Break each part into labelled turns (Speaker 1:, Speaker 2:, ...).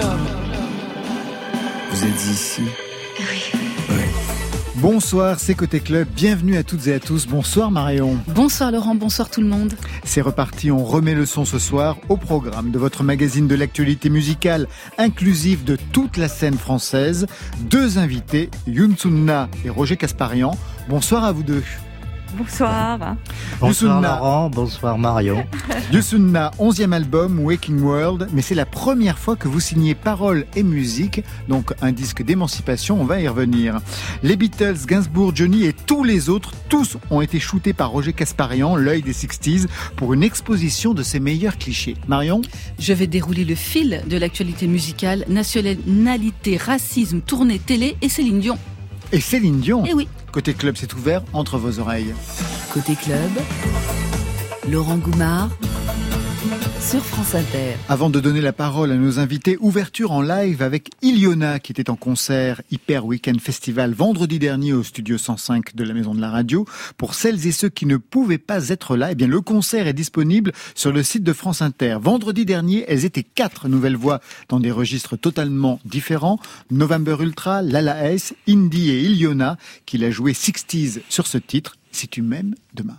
Speaker 1: Club. Vous êtes ici
Speaker 2: Oui.
Speaker 1: Bonsoir, c'est Côté Club. Bienvenue à toutes et à tous. Bonsoir Marion.
Speaker 2: Bonsoir Laurent, bonsoir tout le monde.
Speaker 1: C'est reparti, on remet le son ce soir au programme de votre magazine de l'actualité musicale inclusive de toute la scène française. Deux invités, Youn Sunna et Roger Casparian. Bonsoir à vous deux.
Speaker 3: Bonsoir.
Speaker 4: Bonsoir Laurent, bonsoir Marion.
Speaker 1: Yusunna, 11e album, Waking World, mais c'est la première fois que vous signez paroles et musique, donc un disque d'émancipation, on va y revenir. Les Beatles, Gainsbourg, Johnny et tous les autres, tous ont été shootés par Roger Casparian, l'œil des 60s, pour une exposition de ses meilleurs clichés. Marion?
Speaker 2: Je vais dérouler le fil de l'actualité musicale, nationalité, racisme, tournée télé et Céline Dion.
Speaker 1: Et Céline Dion?
Speaker 2: Eh oui.
Speaker 1: Côté club, c'est ouvert entre vos oreilles.
Speaker 2: Côté club, Laurent Goumard sur France Inter.
Speaker 1: Avant de donner la parole à nos invités, ouverture en live avec Iliona qui était en concert Hyper Weekend Festival vendredi dernier au studio 105 de la Maison de la Radio. Pour celles et ceux qui ne pouvaient pas être là, eh bien le concert est disponible sur le site de France Inter. Vendredi dernier, elles étaient quatre nouvelles voix dans des registres totalement différents. November Ultra, Lala S, Indie et Iliona qui l'a joué 60s sur ce titre, Si tu m'aimes demain.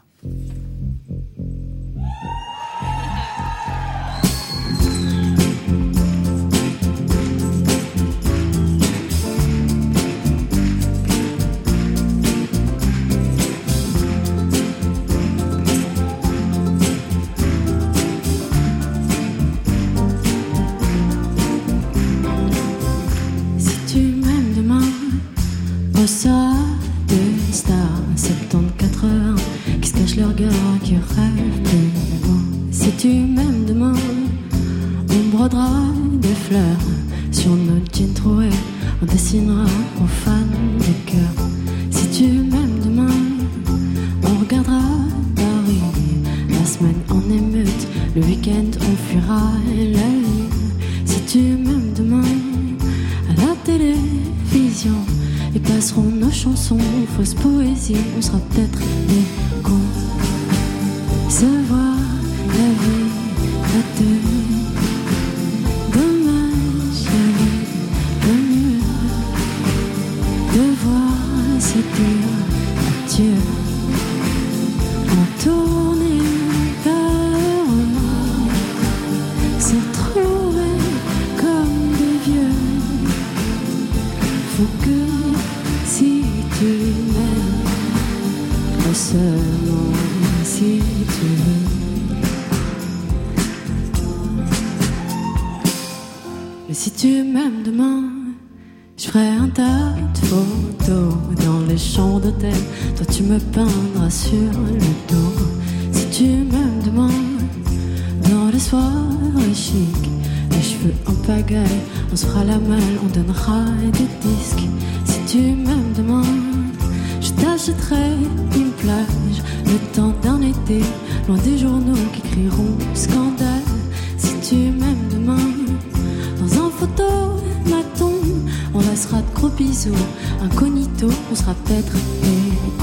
Speaker 5: Je t'achèterai une plage, le temps d'un été, loin des journaux qui crieront scandale. Si tu m'aimes demain, dans un photomaton, on laissera de gros bisous, incognito, on sera peut-être des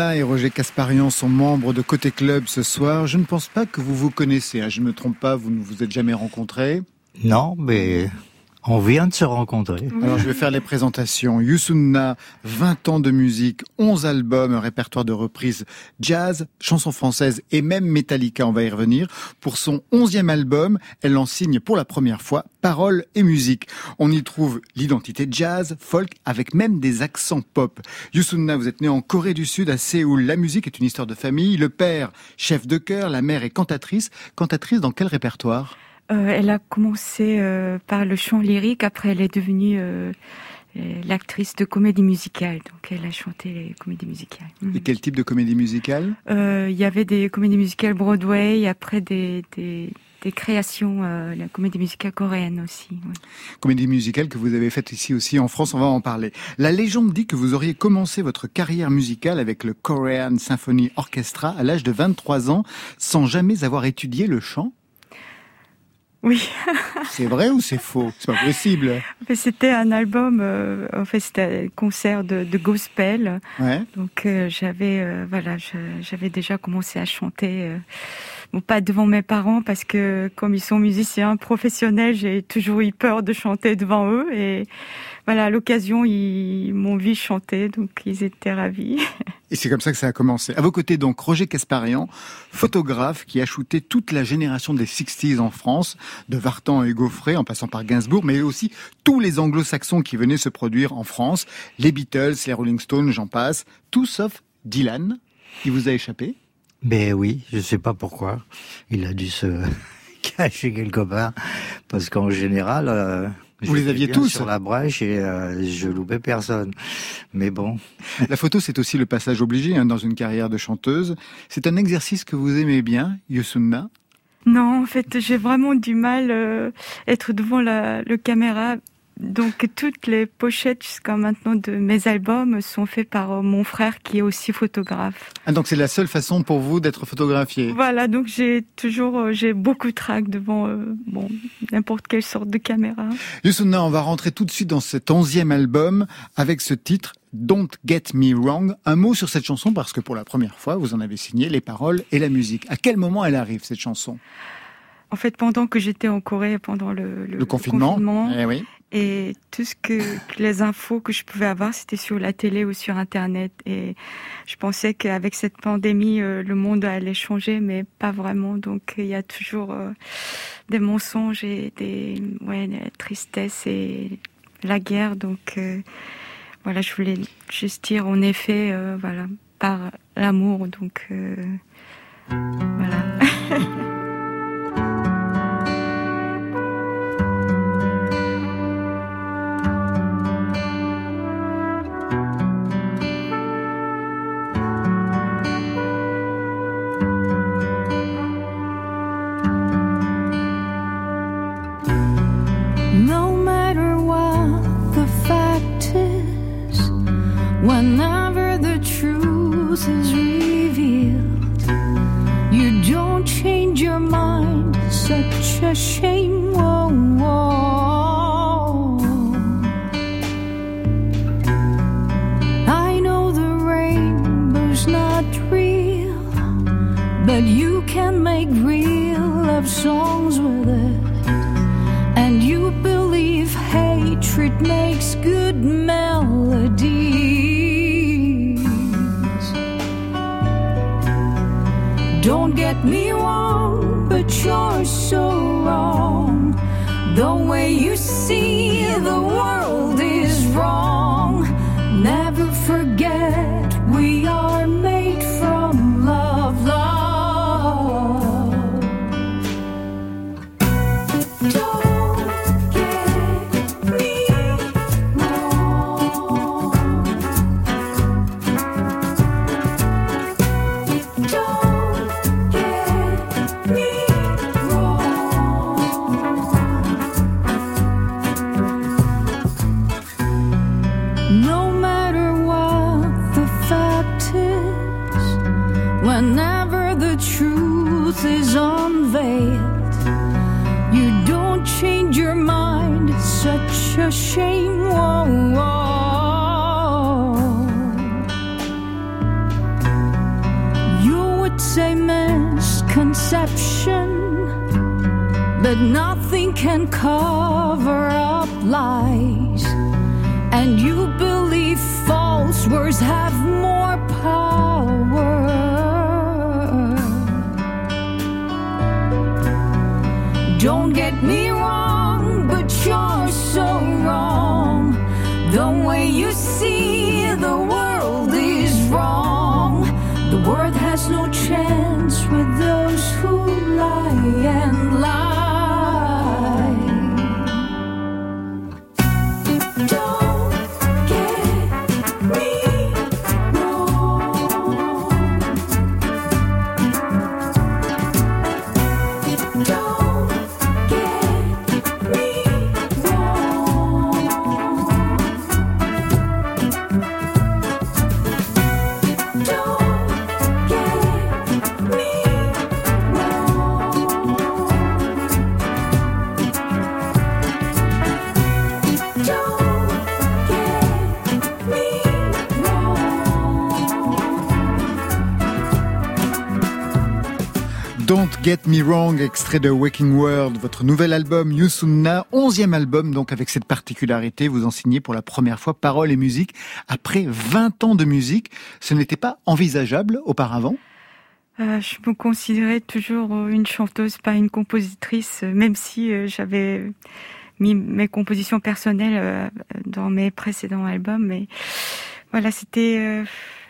Speaker 1: Et Roger Casparian sont membres de Côté Club ce soir. Je ne pense pas que vous vous connaissez. Hein. Je ne me trompe pas, vous ne vous êtes jamais rencontrés.
Speaker 4: Non, mais on vient de se rencontrer.
Speaker 1: Alors je vais faire les présentations. Yusunna, 20 ans de musique, 11 albums, un répertoire de reprises jazz, chansons françaises et même Metallica, on va y revenir. Pour son 11e album, elle en signe pour la première fois paroles et musique. On y trouve l'identité jazz, folk, avec même des accents pop. Yusunna, vous êtes né en Corée du Sud, à Séoul. La musique est une histoire de famille. Le père, chef de chœur, la mère est cantatrice. Cantatrice dans quel répertoire?
Speaker 3: Euh, elle a commencé euh, par le chant lyrique, après elle est devenue euh,
Speaker 6: l'actrice de comédie musicale. Donc elle a chanté les comédies musicales.
Speaker 1: Mhm. Et quel type de comédie musicale?
Speaker 6: Il y avait des comédies musicales Broadway, après des, des, des créations, la comédie musicale coréenne aussi.
Speaker 1: Comédie musicale que vous avez faite ici aussi en France, on va en parler. La légende dit que vous auriez commencé votre carrière musicale avec le Korean Symphony Orchestra à l'âge de 23 ans sans jamais avoir étudié le chant.
Speaker 6: Oui.
Speaker 1: c'est vrai ou c'est faux? C'est pas possible.
Speaker 6: C'était un album, euh, en fait c'était un concert de, gospel.
Speaker 1: Ouais.
Speaker 6: Donc euh, j'avais, euh, voilà, j'avais déjà commencé à chanter bon, pas devant mes parents parce que comme ils sont musiciens professionnels, j'ai toujours eu peur de chanter devant eux et voilà, à l'occasion, ils m'ont vu chanter, donc ils étaient ravis.
Speaker 1: Et c'est comme ça que ça a commencé. À vos côtés, donc, Roger Casparian, photographe qui a shooté toute la génération des 60s en France, de Vartan et Gaufret, en passant par Gainsbourg, mais aussi tous les anglo-saxons qui venaient se produire en France, les Beatles, les Rolling Stones, j'en passe, tout sauf Dylan. Il vous a échappé?
Speaker 4: Ben oui, je sais pas pourquoi. Il a dû se cacher quelque part, parce qu'en général, euh,
Speaker 1: vous les aviez tous
Speaker 4: sur la brèche et euh, je loupais personne. Mais bon.
Speaker 1: La photo, c'est aussi le passage obligé hein, dans une carrière de chanteuse. C'est un exercice que vous aimez bien, Yosunna
Speaker 6: Non, en fait, j'ai vraiment du mal euh, être devant la le caméra donc toutes les pochettes jusqu'à maintenant de mes albums sont faites par euh, mon frère qui est aussi photographe.
Speaker 1: Ah, donc c'est la seule façon pour vous d'être photographié.
Speaker 6: Voilà, donc j'ai toujours euh, j'ai beaucoup de trac devant euh, bon n'importe quelle sorte de caméra.
Speaker 1: Yusuna, on va rentrer tout de suite dans cet onzième album avec ce titre Don't Get Me Wrong. Un mot sur cette chanson parce que pour la première fois vous en avez signé les paroles et la musique. À quel moment elle arrive cette chanson?
Speaker 6: En fait, pendant que j'étais en Corée, pendant le,
Speaker 1: le, confinement, eh oui.
Speaker 6: Et tout ce que, les infos que je pouvais avoir, c'était sur la télé ou sur Internet. Et je pensais qu'avec cette pandémie, euh, le monde allait changer, mais pas vraiment. Donc il y a toujours euh, des mensonges et des, ouais, des tristesses et la guerre. Donc euh, voilà, je voulais juste dire, en effet, voilà, par l'amour. Donc voilà. rose is revealed.
Speaker 1: You don't
Speaker 6: change your mind, such a shame. Oh, oh. I know the rainbow's not real, but you can make real love songs with it. And you believe hatred makes good melody. Don't
Speaker 1: get me wrong,
Speaker 6: but you're so wrong. The way you see the world.
Speaker 1: Get Me Wrong, extrait de Waking World, votre nouvel album Yusunna, onzième album donc avec cette particularité, vous enseignez pour la première fois paroles et musique après 20 ans de musique. Ce n'était pas envisageable auparavant?
Speaker 3: Euh, Je me considérais toujours une chanteuse, pas une compositrice, même si euh, j'avais mis mes compositions personnelles euh, dans mes précédents albums. Mais voilà, c'était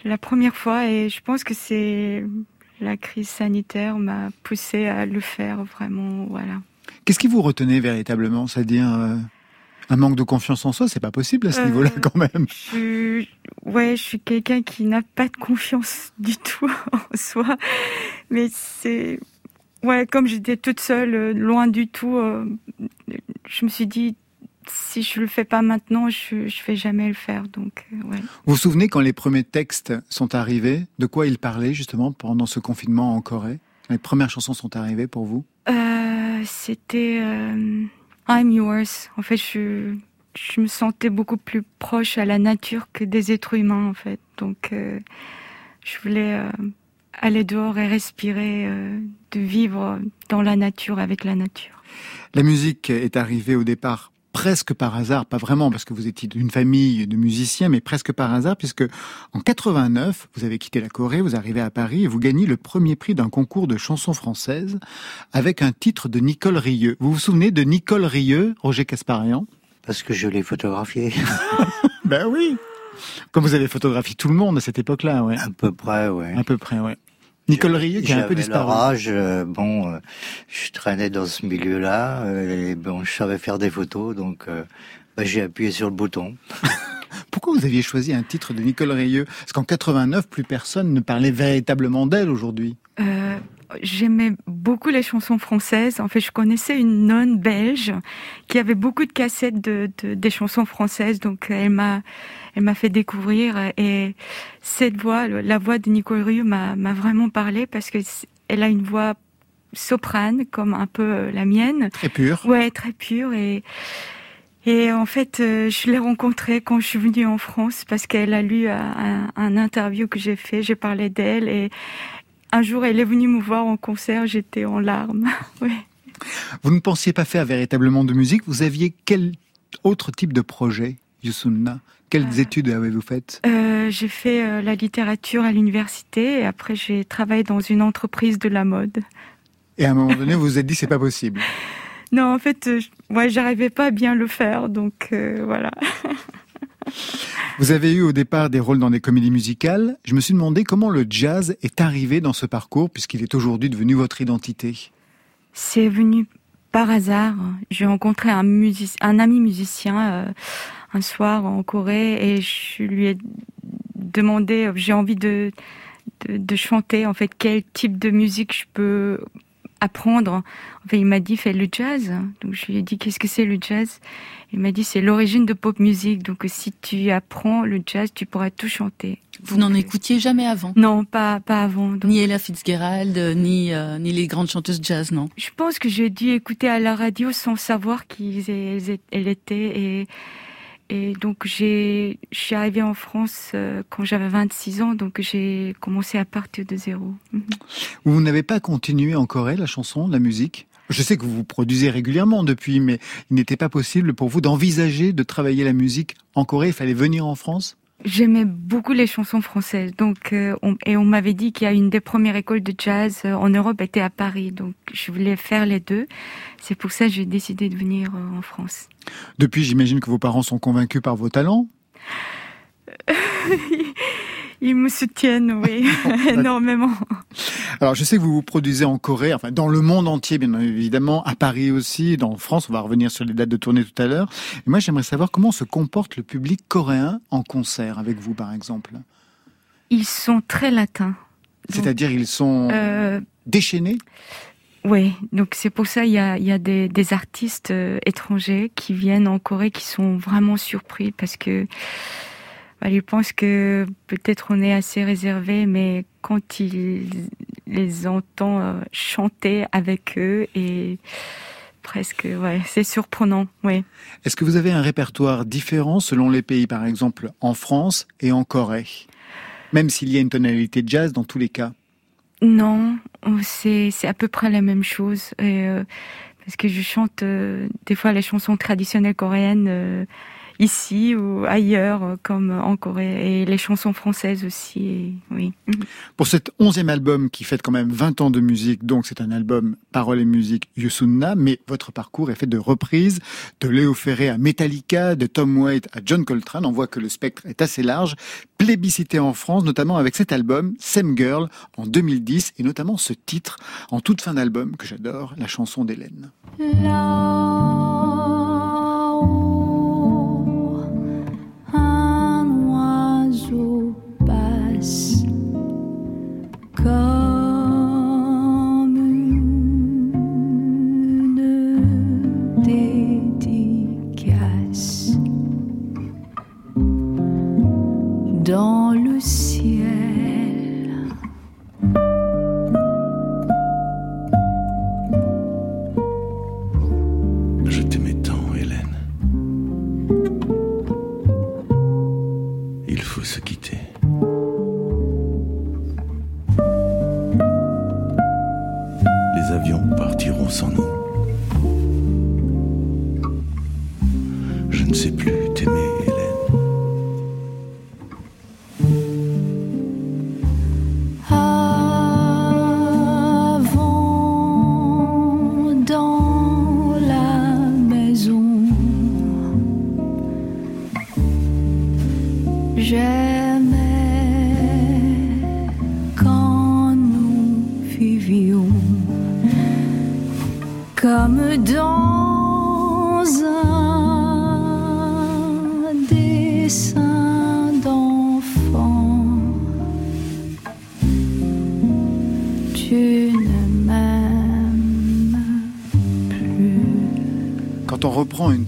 Speaker 3: la première fois et je pense que c'est la crise sanitaire m'a poussé à le faire vraiment. Voilà.
Speaker 1: Qu'est-ce qui vous retenait véritablement? C'est-à-dire euh, un manque de confiance en soi C'est pas possible à ce niveau-là euh, quand même.
Speaker 3: Je, ouais, je suis quelqu'un qui n'a pas de confiance du tout en soi, mais c'est ouais, comme j'étais toute seule, euh, loin du tout, je me suis dit si je le fais pas maintenant, je je vais jamais le faire. Donc, euh, ouais.
Speaker 1: Vous vous souvenez quand les premiers textes sont arrivés, de quoi ils parlaient justement pendant ce confinement en Corée? Les premières chansons sont arrivées pour vous?
Speaker 3: Euh, C'était euh, I'm Yours. En fait, je je me sentais beaucoup plus proche à la nature que des êtres humains en fait. Donc, je voulais aller dehors et respirer, de vivre dans la nature avec la nature.
Speaker 1: La musique est arrivée au départ presque par hasard, pas vraiment parce que vous étiez d'une famille de musiciens, mais presque par hasard, puisque en 89, vous avez quitté la Corée, vous arrivez à Paris et vous gagnez le premier prix d'un concours de chansons françaises avec un titre de Nicole Rieux. Vous vous souvenez de Nicole Rieux, Roger Casparian
Speaker 4: Parce que je l'ai photographié.
Speaker 1: ben oui comme vous avez photographié tout le monde à cette époque-là, ouais.
Speaker 4: À peu près, ouais.
Speaker 1: À peu près, ouais. Nicole Rieu qui a un peu disparu.
Speaker 4: Âge, euh, bon, euh, je traînais dans ce milieu-là euh, et bon, je savais faire des photos, donc bah, j'ai appuyé sur le bouton.
Speaker 1: Pourquoi vous aviez choisi un titre de Nicole Rieu Parce qu'en 89, plus personne ne parlait véritablement d'elle aujourd'hui.
Speaker 3: J'aimais beaucoup les chansons françaises. En fait, je connaissais une nonne belge qui avait beaucoup de cassettes de, de des chansons françaises, donc elle m'a elle m'a fait découvrir et cette voix, la voix de Nicole Rieu m'a vraiment parlé parce que elle a une voix soprane comme un peu euh, la mienne.
Speaker 1: Très pure.
Speaker 3: Ouais, très pure et et en fait, euh, je l'ai rencontrée quand je suis venue en France parce qu'elle a lu un, un interview que j'ai fait. J'ai parlé d'elle et un jour, elle est venue me voir en concert. J'étais en larmes. oui.
Speaker 1: Vous ne pensiez pas faire véritablement de musique? Vous aviez quel autre type de projet, Yusunna quelles euh, études avez-vous faites?
Speaker 3: Euh, J'ai fait euh, la littérature à l'université et après j'ai travaillé dans une entreprise de la mode.
Speaker 1: Et à un moment donné, vous vous êtes dit c'est pas possible.
Speaker 3: Non, en fait, ouais, j'arrivais pas à bien le faire, donc voilà.
Speaker 1: Vous avez eu au départ des rôles dans des comédies musicales. Je me suis demandé comment le jazz est arrivé dans ce parcours puisqu'il est aujourd'hui devenu votre identité.
Speaker 3: C'est venu par hasard. J'ai rencontré un, ami musicien un soir en Corée et je lui ai demandé, j'ai envie de, de, chanter, en fait, quel type de musique je peux apprendre. En fait, il m'a dit, fais le jazz. Donc, je lui ai dit, qu'est-ce que c'est le jazz? Il m'a dit, c'est l'origine de pop music. Donc, si tu apprends le jazz, tu pourras tout chanter.
Speaker 2: Vous n'en écoutiez jamais avant?
Speaker 3: Non, pas, pas avant.
Speaker 2: Ni Ella Fitzgerald, ni, euh, ni les grandes chanteuses jazz, non?
Speaker 3: Je pense que j'ai dû écouter à la radio sans savoir qui elle était et, et donc j'ai, je suis arrivée en France euh, quand j'avais 26 ans, donc j'ai commencé à partir de zéro. Mhm.
Speaker 1: Vous n'avez pas continué en Corée la chanson, la musique? Je sais que vous vous produisez régulièrement depuis, mais il n'était pas possible pour vous d'envisager de travailler la musique en Corée. Il fallait venir en France?
Speaker 3: J'aimais beaucoup les chansons françaises, donc euh, et on m'avait dit qu'il y a une des premières écoles de jazz euh, en Europe était à Paris, donc je voulais faire les deux. C'est pour ça que j'ai décidé de venir euh, en France.
Speaker 1: Depuis, j'imagine que vos parents sont convaincus par vos talents?
Speaker 3: Ils me soutiennent, oui, énormément.
Speaker 1: Alors, je sais que vous vous produisez en Corée, enfin dans le monde entier, bien évidemment, à Paris aussi, dans France. On va revenir sur les dates de tournée tout à l'heure. Et moi, j'aimerais savoir comment se comporte le public coréen en concert avec vous, par exemple.
Speaker 3: Ils sont très latins.
Speaker 1: C'est-à-dire, ils sont euh, déchaînés?
Speaker 3: Oui, donc c'est pour ça il y a, y a des, des artistes euh, étrangers qui viennent en Corée qui sont vraiment surpris parce que ils pensent que peut-être on est assez réservé, mais quand ils les entend euh, chanter avec eux et presque, ouais, c'est surprenant, oui.
Speaker 1: Est-ce que vous avez un répertoire différent selon les pays, par exemple en France et en Corée, même s'il y a une tonalité de jazz dans tous les cas
Speaker 3: Non, c'est à peu près la même chose. Et, parce que je chante des fois les chansons traditionnelles coréennes ici ou ailleurs, euh, comme en Corée, et les chansons françaises aussi. oui.
Speaker 6: Pour cet onzième album qui fête quand même 20 ans de musique, donc c'est un album paroles et musique Yusunna, mais votre parcours est fait de reprises, de Léo Ferré à Metallica, de Tom Waits à John Coltrane. On voit que le spectre est assez large, plébiscité en France, notamment avec cet album Same Girl en 2010, et notamment ce titre en toute fin d'album que j'adore, la chanson d'Hélène. dans le ciel.
Speaker 7: Je t'aimais tant, Hélène. Il faut se quitter. Les avions partiront sans nous. Je ne sais plus.
Speaker 6: dans la maison. J'aimais quand nous vivions comme dans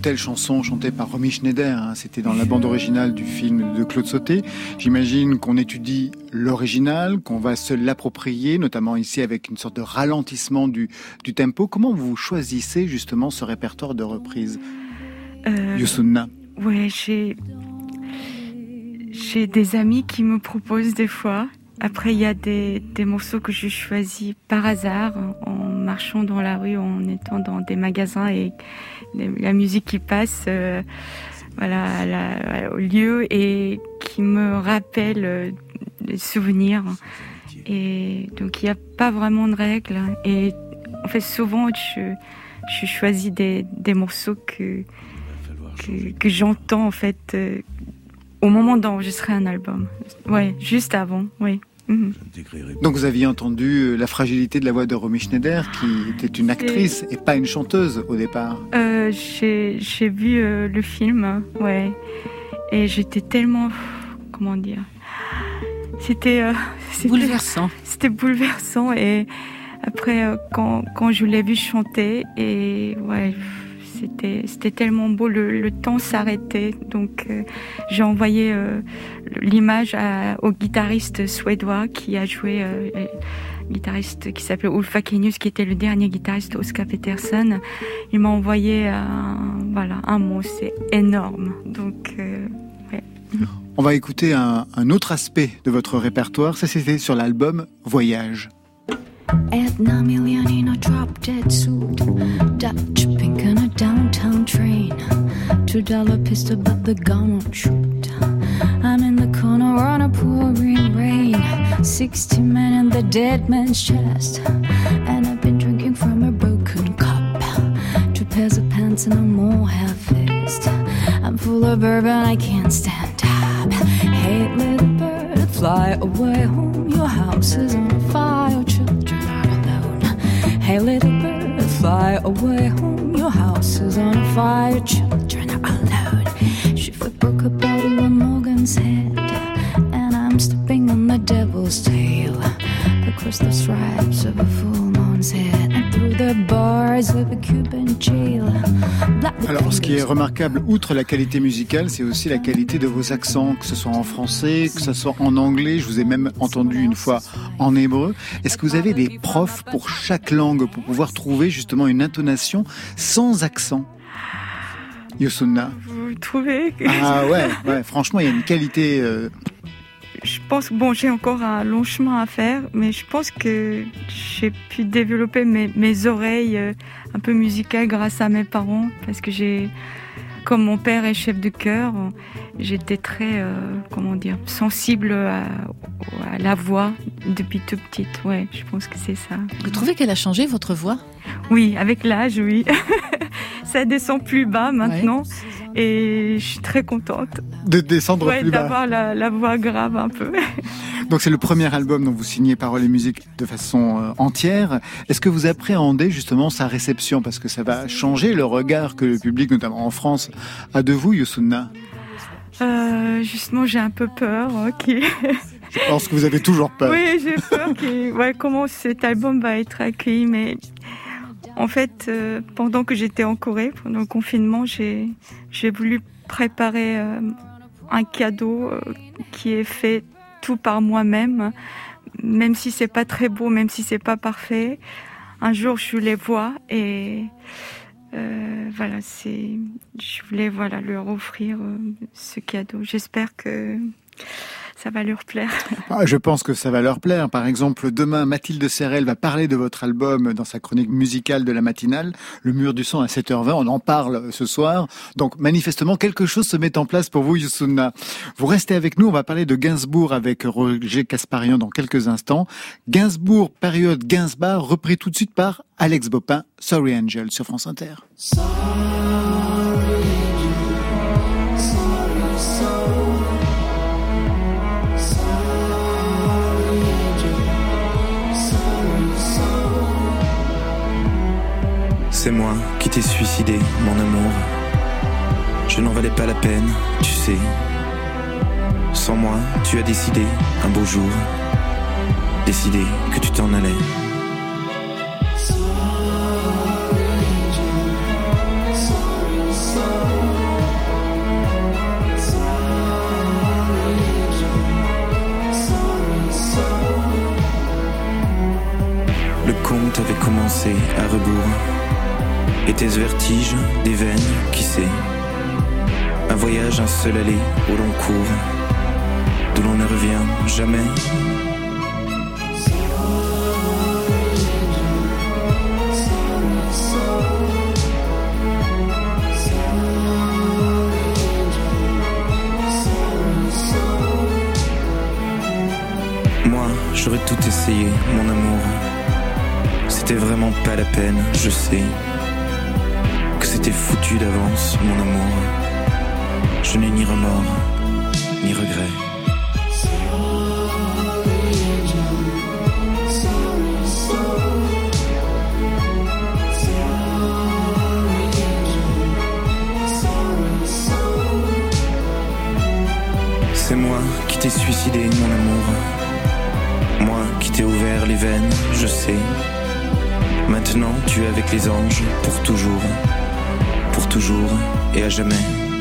Speaker 6: telle chanson chantée par Romy Schneider, hein, c'était dans la bande originale du film de Claude Sauté. J'imagine qu'on étudie l'original, qu'on va se l'approprier, notamment ici avec une sorte de ralentissement du, du tempo. Comment vous choisissez justement ce répertoire de reprises, euh, Yosunna
Speaker 3: Ouais, j'ai j'ai des amis qui me proposent des fois. Après, il y a des, des morceaux que je choisis par hasard en marchant dans la rue, en étant dans des magasins et la musique qui passe euh, voilà, au lieu et qui me rappelle euh, des souvenirs. Et donc il n'y a pas vraiment de règles. Et en fait, souvent, je, je choisis des, des morceaux que, que, j'entends en fait euh, au moment d'enregistrer un album. Ouais, juste avant, oui. Mhm.
Speaker 6: Donc vous aviez entendu euh, la fragilité de la voix de Romy Schneider, qui était une actrice et pas une chanteuse au départ.
Speaker 3: Euh, j'ai vu euh, le film, ouais, et j'étais tellement, comment dire, c'était
Speaker 2: bouleversant.
Speaker 3: C'était bouleversant et après quand, quand je l'ai vu chanter et ouais c'était tellement beau, le, temps s'arrêtait. Donc euh, j'ai envoyé euh, l'image au guitariste suédois qui a joué, euh, guitariste qui s'appelait Ulf Akenius, qui était le dernier guitariste Oscar Peterson. Il m'a envoyé un, voilà, un mot, c'est énorme. Donc
Speaker 6: On va écouter un, un autre aspect de votre répertoire, ça c'était sur l'album Voyage. Edna Million in a drop dead suit. Dutch pink on a downtown train. Two dollar pistol, but the gun won't shoot. I'm in the corner on a pouring rain. Sixty men in the dead man's chest. And I've been drinking from a broken cup. Two pairs of pants and a more half fist. I'm full of bourbon, I can't stand up. Hey, little bird, fly away home. Your house is on. Hey, little bird, fly away home. Your house is on fire, children are alone. Shiver broke a bottle on Morgan's head, and I'm stepping on the devil's tail across the stripes of a full moon's head Alors, ce qui est remarquable, outre la qualité musicale, c'est aussi la qualité de vos accents, que ce soit en français, que ce soit en anglais. Je vous ai même entendu une fois en hébreu. Est-ce que vous avez des profs pour chaque langue pour pouvoir trouver justement une intonation sans accent? Yosunna
Speaker 3: Vous trouvez
Speaker 6: Ah ouais, ouais, franchement, il y a une qualité. Euh,
Speaker 3: je pense que bon, j'ai encore un long chemin à faire, mais je pense que j'ai pu développer mes, mes oreilles euh, un peu musicales grâce à mes parents, parce que j'ai, comme mon père est chef de chœur, j'étais très, euh, comment dire, sensible à, à, la voix depuis tout petite. Ouais, je pense que c'est ça.
Speaker 2: Vous trouvez qu'elle a changé votre voix?
Speaker 3: Oui, avec l'âge, oui. ça descend plus bas maintenant. Et je suis très contente.
Speaker 1: De descendre
Speaker 3: ouais,
Speaker 1: plus bas.
Speaker 3: D'avoir la, la, voix grave un peu.
Speaker 1: Donc c'est le premier album dont vous signez paroles et musique de façon euh, entière. Est-ce que vous appréhendez justement sa réception? Parce que ça va changer le regard que le public, notamment en France, a de vous, Youssouna
Speaker 3: euh, Justement, j'ai un peu peur. Okay.
Speaker 1: Je pense que vous avez toujours peur.
Speaker 3: Oui, j'ai peur que, ouais, comment cet album va être accueilli, mais en fait, euh, pendant que j'étais en Corée, pendant le confinement, j'ai voulu préparer euh, un cadeau euh, qui est fait tout par moi-même, même si c'est pas très beau, même si c'est pas parfait. Un jour, je les vois et euh, voilà, c'est, je voulais voilà leur offrir euh, ce cadeau. J'espère que ça va leur plaire.
Speaker 1: Ah, je pense que ça va leur plaire. Par exemple, demain, Mathilde Serrel va parler de votre album dans sa chronique musicale de la matinale, Le mur du son à 7h20. On en parle ce soir. Donc, manifestement, quelque chose se met en place pour vous, Youssouna. Vous restez avec nous. On va parler de Gainsbourg avec Roger Casparian dans quelques instants. Gainsbourg, période Gainsbourg, repris tout de suite par Alex Bopin, Sorry Angel sur France Inter. Sorry.
Speaker 8: Qui t'ai suicidé, mon amour. Je n'en valais pas la peine, tu sais. Sans moi, tu as décidé, un beau jour, décidé que tu t'en allais. Le conte avait commencé à rebours. Et tes vertiges, des veines, qui sait? Un voyage, un seul aller au long cours, d'où l'on ne revient jamais. Moi, j'aurais tout essayé, mon amour. C'était vraiment pas la peine, je sais c'était foutu d'avance, mon amour. Je n'ai ni remords, ni regrets. C'est moi qui t'ai suicidé, mon amour. Moi qui t'ai ouvert les veines, je sais. Maintenant, tu es avec les anges pour toujours toujours et à jamais.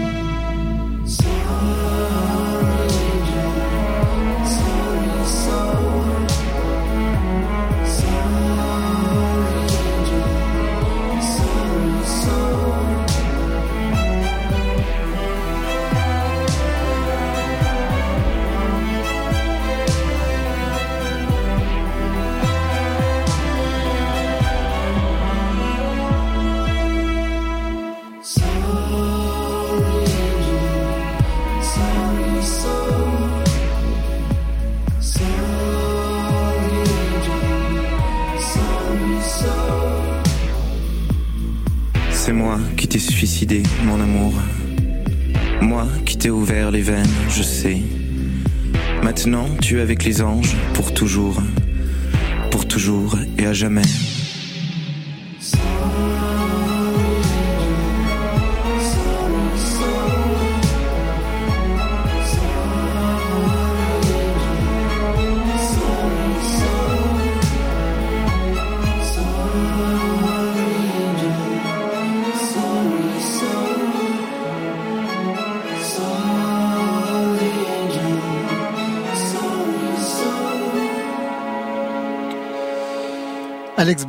Speaker 8: Je sais. Maintenant, tu es avec les anges pour toujours. Pour toujours et à jamais.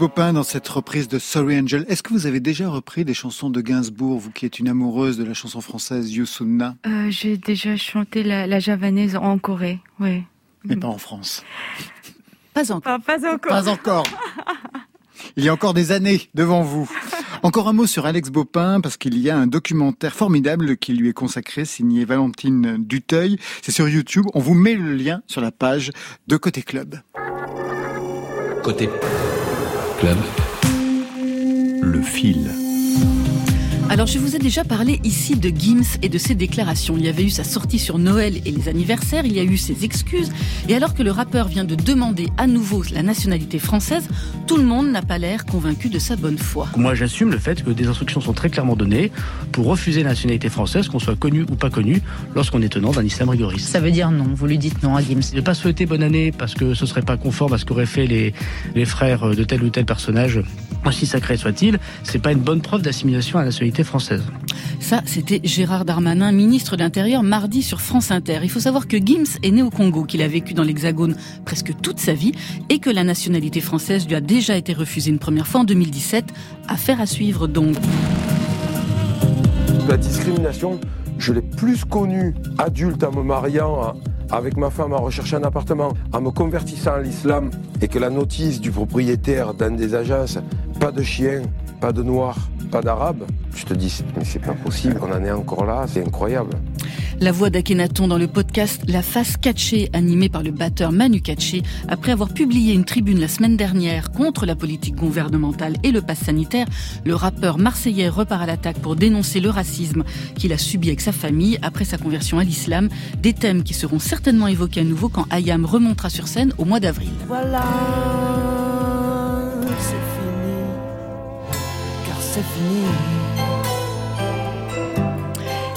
Speaker 1: Alex Bopin dans cette reprise de Sorry Angel. Est-ce que vous avez déjà repris des chansons de Gainsbourg, vous qui êtes une amoureuse de la chanson française Yusunna
Speaker 3: euh, J'ai déjà chanté la, javanaise en Corée, oui.
Speaker 1: Mais pas en France.
Speaker 2: Pas encore.
Speaker 3: pas encore.
Speaker 1: Pas encore. Il y a encore des années devant vous. Encore un mot sur Alex Bopin, parce qu'il y a un documentaire formidable qui lui est consacré, signé Valentine Duteuil. C'est sur YouTube. On vous met le lien sur la page de Côté Club.
Speaker 9: Côté Le fil.
Speaker 2: Alors je vous ai déjà parlé ici de Gims et de ses déclarations. Il y avait eu sa sortie sur Noël et les anniversaires, il y a eu ses excuses, et alors que le rappeur vient de demander à nouveau la nationalité française, tout le monde n'a pas l'air convaincu de sa bonne foi.
Speaker 10: Moi j'assume le fait que des instructions sont très clairement données pour refuser la nationalité française, qu'on soit connu ou pas connu, lorsqu'on est tenant d'un islam rigoriste.
Speaker 2: Ça veut dire non, vous lui dites non à Gims.
Speaker 10: Ne pas souhaiter bonne année parce que ce serait pas conforme à ce qu'auraient fait les, les frères de tel ou tel personnage, aussi sacré soit-il, c'est pas une bonne preuve d'assimilation à la nationalité française.
Speaker 2: Ça, c'était Gérard Darmanin, ministre de l'Intérieur, mardi sur France Inter. Il faut savoir que Gims est né au Congo, qu'il a vécu dans l'Hexagone presque toute sa vie et que la nationalité française lui a déjà été refusée une première fois en 2017. Affaire à suivre donc.
Speaker 11: La discrimination, je l'ai plus connue adulte en me mariant avec ma femme à rechercher un appartement, en me convertissant à l'islam et que la notice du propriétaire dans des agences, pas de chien, pas de noir, pas d'arabe, je te dis, mais c'est pas possible, on en est encore là, c'est incroyable.
Speaker 2: La voix d'Akhenaton dans le podcast La face catchée, animé par le batteur Manu Katché, après avoir publié une tribune la semaine dernière contre la politique gouvernementale et le pass sanitaire, le rappeur marseillais repart à l'attaque pour dénoncer le racisme qu'il a subi avec sa famille après sa conversion à l'islam, des thèmes qui seront certainement évoqués à nouveau quand Ayam remontera sur scène au mois d'avril.
Speaker 12: Voilà,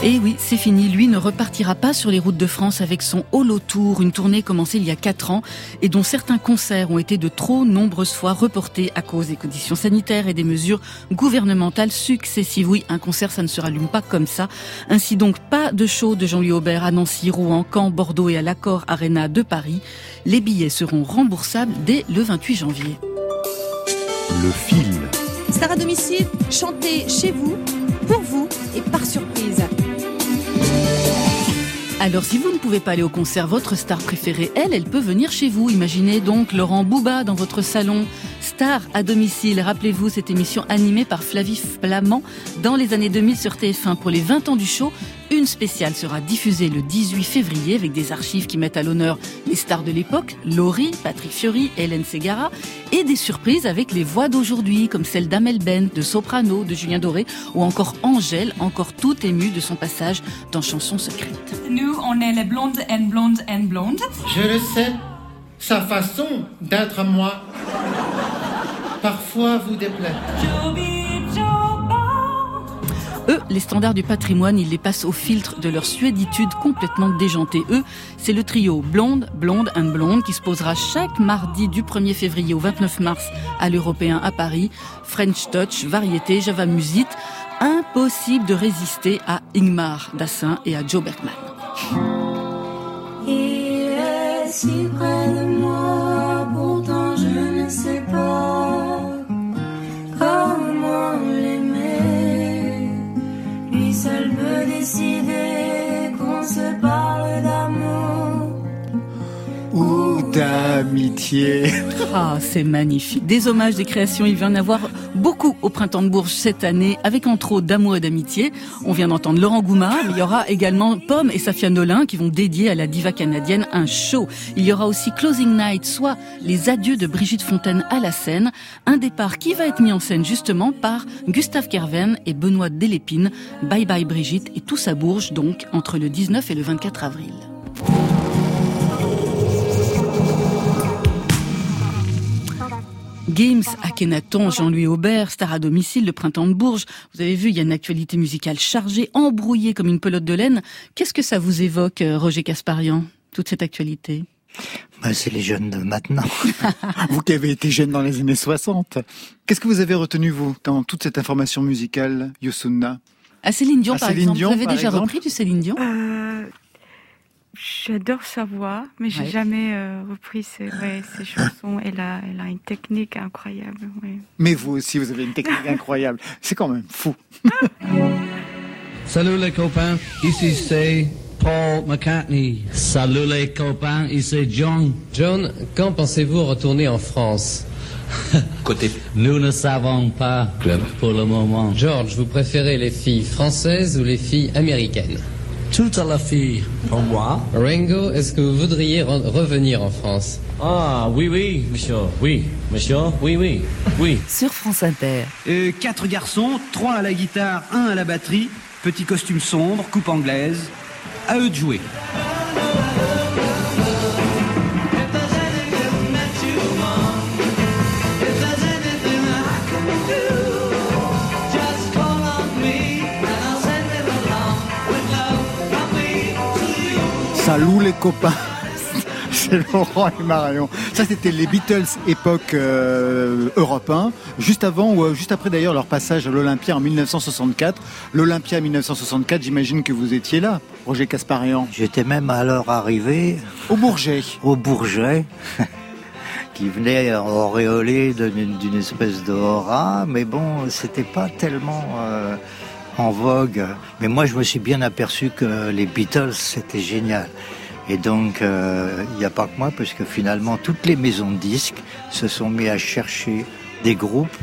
Speaker 2: Et oui, c'est fini. Lui ne repartira pas sur les routes de France avec son Holo Tour, une tournée commencée il y a quatre ans et dont certains concerts ont été de trop nombreuses fois reportés à cause des conditions sanitaires et des mesures gouvernementales successives. Oui, un concert, ça ne se rallume pas comme ça. Ainsi donc, pas de show de Jean-Louis Aubert à Nancy, Rouen, Caen, Bordeaux et à l'Accord Arena de Paris. Les billets seront remboursables dès le 28 janvier.
Speaker 9: Le fil.
Speaker 13: Star à domicile, chantez chez vous, pour vous et par surprise.
Speaker 2: Alors si vous ne pouvez pas aller au concert, votre star préférée, elle, elle peut venir chez vous. Imaginez donc Laurent Bouba dans votre salon. Star à domicile, rappelez-vous cette émission animée par Flavie Flamand dans les années 2000 sur TF1 pour les 20 ans du show. Une spéciale sera diffusée le 18 février avec des archives qui mettent à l'honneur les stars de l'époque, Laurie, Patrick Fiori, Hélène Segara, et des surprises avec les voix d'aujourd'hui, comme celle d'Amel Ben, de Soprano, de Julien Doré, ou encore Angèle, encore tout émue de son passage dans Chansons secrètes.
Speaker 14: Nous, on est les blondes and blondes and blondes.
Speaker 15: Je le sais, sa façon d'être moi, parfois vous déplaît.
Speaker 2: Eux, les standards du patrimoine, ils les passent au filtre de leur suéditude complètement déjantée. Eux, c'est le trio Blonde, Blonde and Blonde qui se posera chaque mardi du 1er février au 29 mars à l'Européen à Paris. French Touch, variété, Java Music. Impossible de résister à Ingmar Dassin et à Joe Bergman.
Speaker 6: Il est si près seul peut décider qu'on se parle
Speaker 1: d'amitié.
Speaker 2: Ah, c'est magnifique. Des hommages, des créations, il va en avoir beaucoup au Printemps de Bourges cette année, avec entre autres d'amour et d'amitié. On vient d'entendre Laurent Goumard, mais il y aura également Pomme et Safia Nolin qui vont dédier à la diva canadienne un show. Il y aura aussi Closing Night, soit les adieux de Brigitte Fontaine à la scène, un départ qui va être mis en scène justement par Gustave Kerven et Benoît Delépine. Bye bye Brigitte et tous à Bourges donc entre le 19 et le 24 avril. Games, Akhenaton, Jean-Louis Aubert, star à domicile, le printemps de Bourges. Vous avez vu, il y a une actualité musicale chargée, embrouillée comme une pelote de laine. Qu'est-ce que ça vous évoque, euh, Roger Casparian, toute cette actualité?
Speaker 4: Bah, C'est les jeunes de maintenant.
Speaker 1: vous qui avez été jeune dans les années 60. Qu'est-ce que vous avez retenu, vous, dans toute cette information musicale, Yosunna
Speaker 2: À Céline Dion, par exemple. vous avez déjà repris du Céline Dion?
Speaker 3: Euh, J'adore sa voix, mais j'ai
Speaker 2: Ouais.
Speaker 3: jamais euh, repris ses, ouais, ses chansons. Elle a, elle a une technique incroyable. ouais.
Speaker 1: Mais vous aussi, vous avez une technique incroyable. C'est quand même fou.
Speaker 16: Salut les copains, ici c'est Paul McCartney. Salut les copains, ici John.
Speaker 17: John, quand pensez-vous retourner en France?
Speaker 16: Côté. Nous ne savons pas. Club. Pour le moment.
Speaker 17: George, vous préférez les filles françaises ou les filles américaines?
Speaker 16: Toutes les filles, pour moi.
Speaker 17: Ringo, est-ce que vous voudriez re- revenir en France?
Speaker 16: Ah, oui, oui, monsieur. Oui, monsieur. Oui, oui. Oui.
Speaker 2: Sur France Inter.
Speaker 18: Euh, quatre garçons, trois à la guitare, un à la batterie, petit costume sombre, coupe anglaise. À eux de jouer.
Speaker 1: Salut les copains C'est Laurent et Marion. Ça, c'était les Beatles époque euh, Europe 1, juste avant ou euh, juste après d'ailleurs leur passage à l'Olympia en 1964. L'Olympia 1964, j'imagine que vous étiez là, Roger Casparian.
Speaker 4: J'étais même alors arrivé
Speaker 1: au Bourget.
Speaker 4: Au Bourget, qui venait auréolé d'une espèce d'aura, mais bon, c'était pas tellement euh, en vogue. Mais moi, je me suis bien aperçu que les Beatles, c'était génial. Et donc, euh, il n'y a pas que moi, parce que finalement, toutes les maisons de disques se sont mis à chercher des groupes.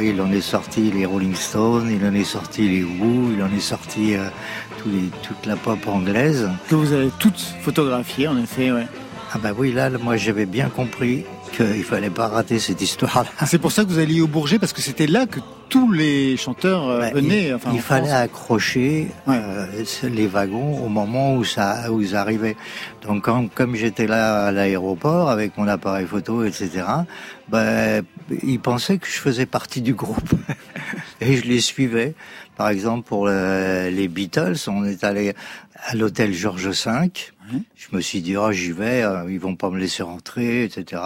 Speaker 4: Il en est sorti les Rolling Stones, il en est sorti les Who, il en est sorti euh, les- toute la pop anglaise.
Speaker 1: Que vous avez toutes photographiées, en effet, ouais.
Speaker 4: Ah bah oui, là, moi j'avais bien compris qu'il fallait pas rater cette histoire-là.
Speaker 1: C'est pour ça que vous alliez au Bourget, parce que c'était là que tous les chanteurs euh, venaient.
Speaker 4: il,
Speaker 1: enfin,
Speaker 4: il
Speaker 1: en
Speaker 4: fallait
Speaker 1: France.
Speaker 4: accrocher euh, les wagons au moment où ça où ils arrivaient. Donc quand- comme j'étais là à l'aéroport avec mon appareil photo, etc. Ben, ils pensaient que je faisais partie du groupe et je les suivais. Par exemple pour le- les Beatles, on est allé à l'hôtel Georges V. Je me suis dit, oh, j'y vais, euh, ils vont pas me laisser rentrer, etc.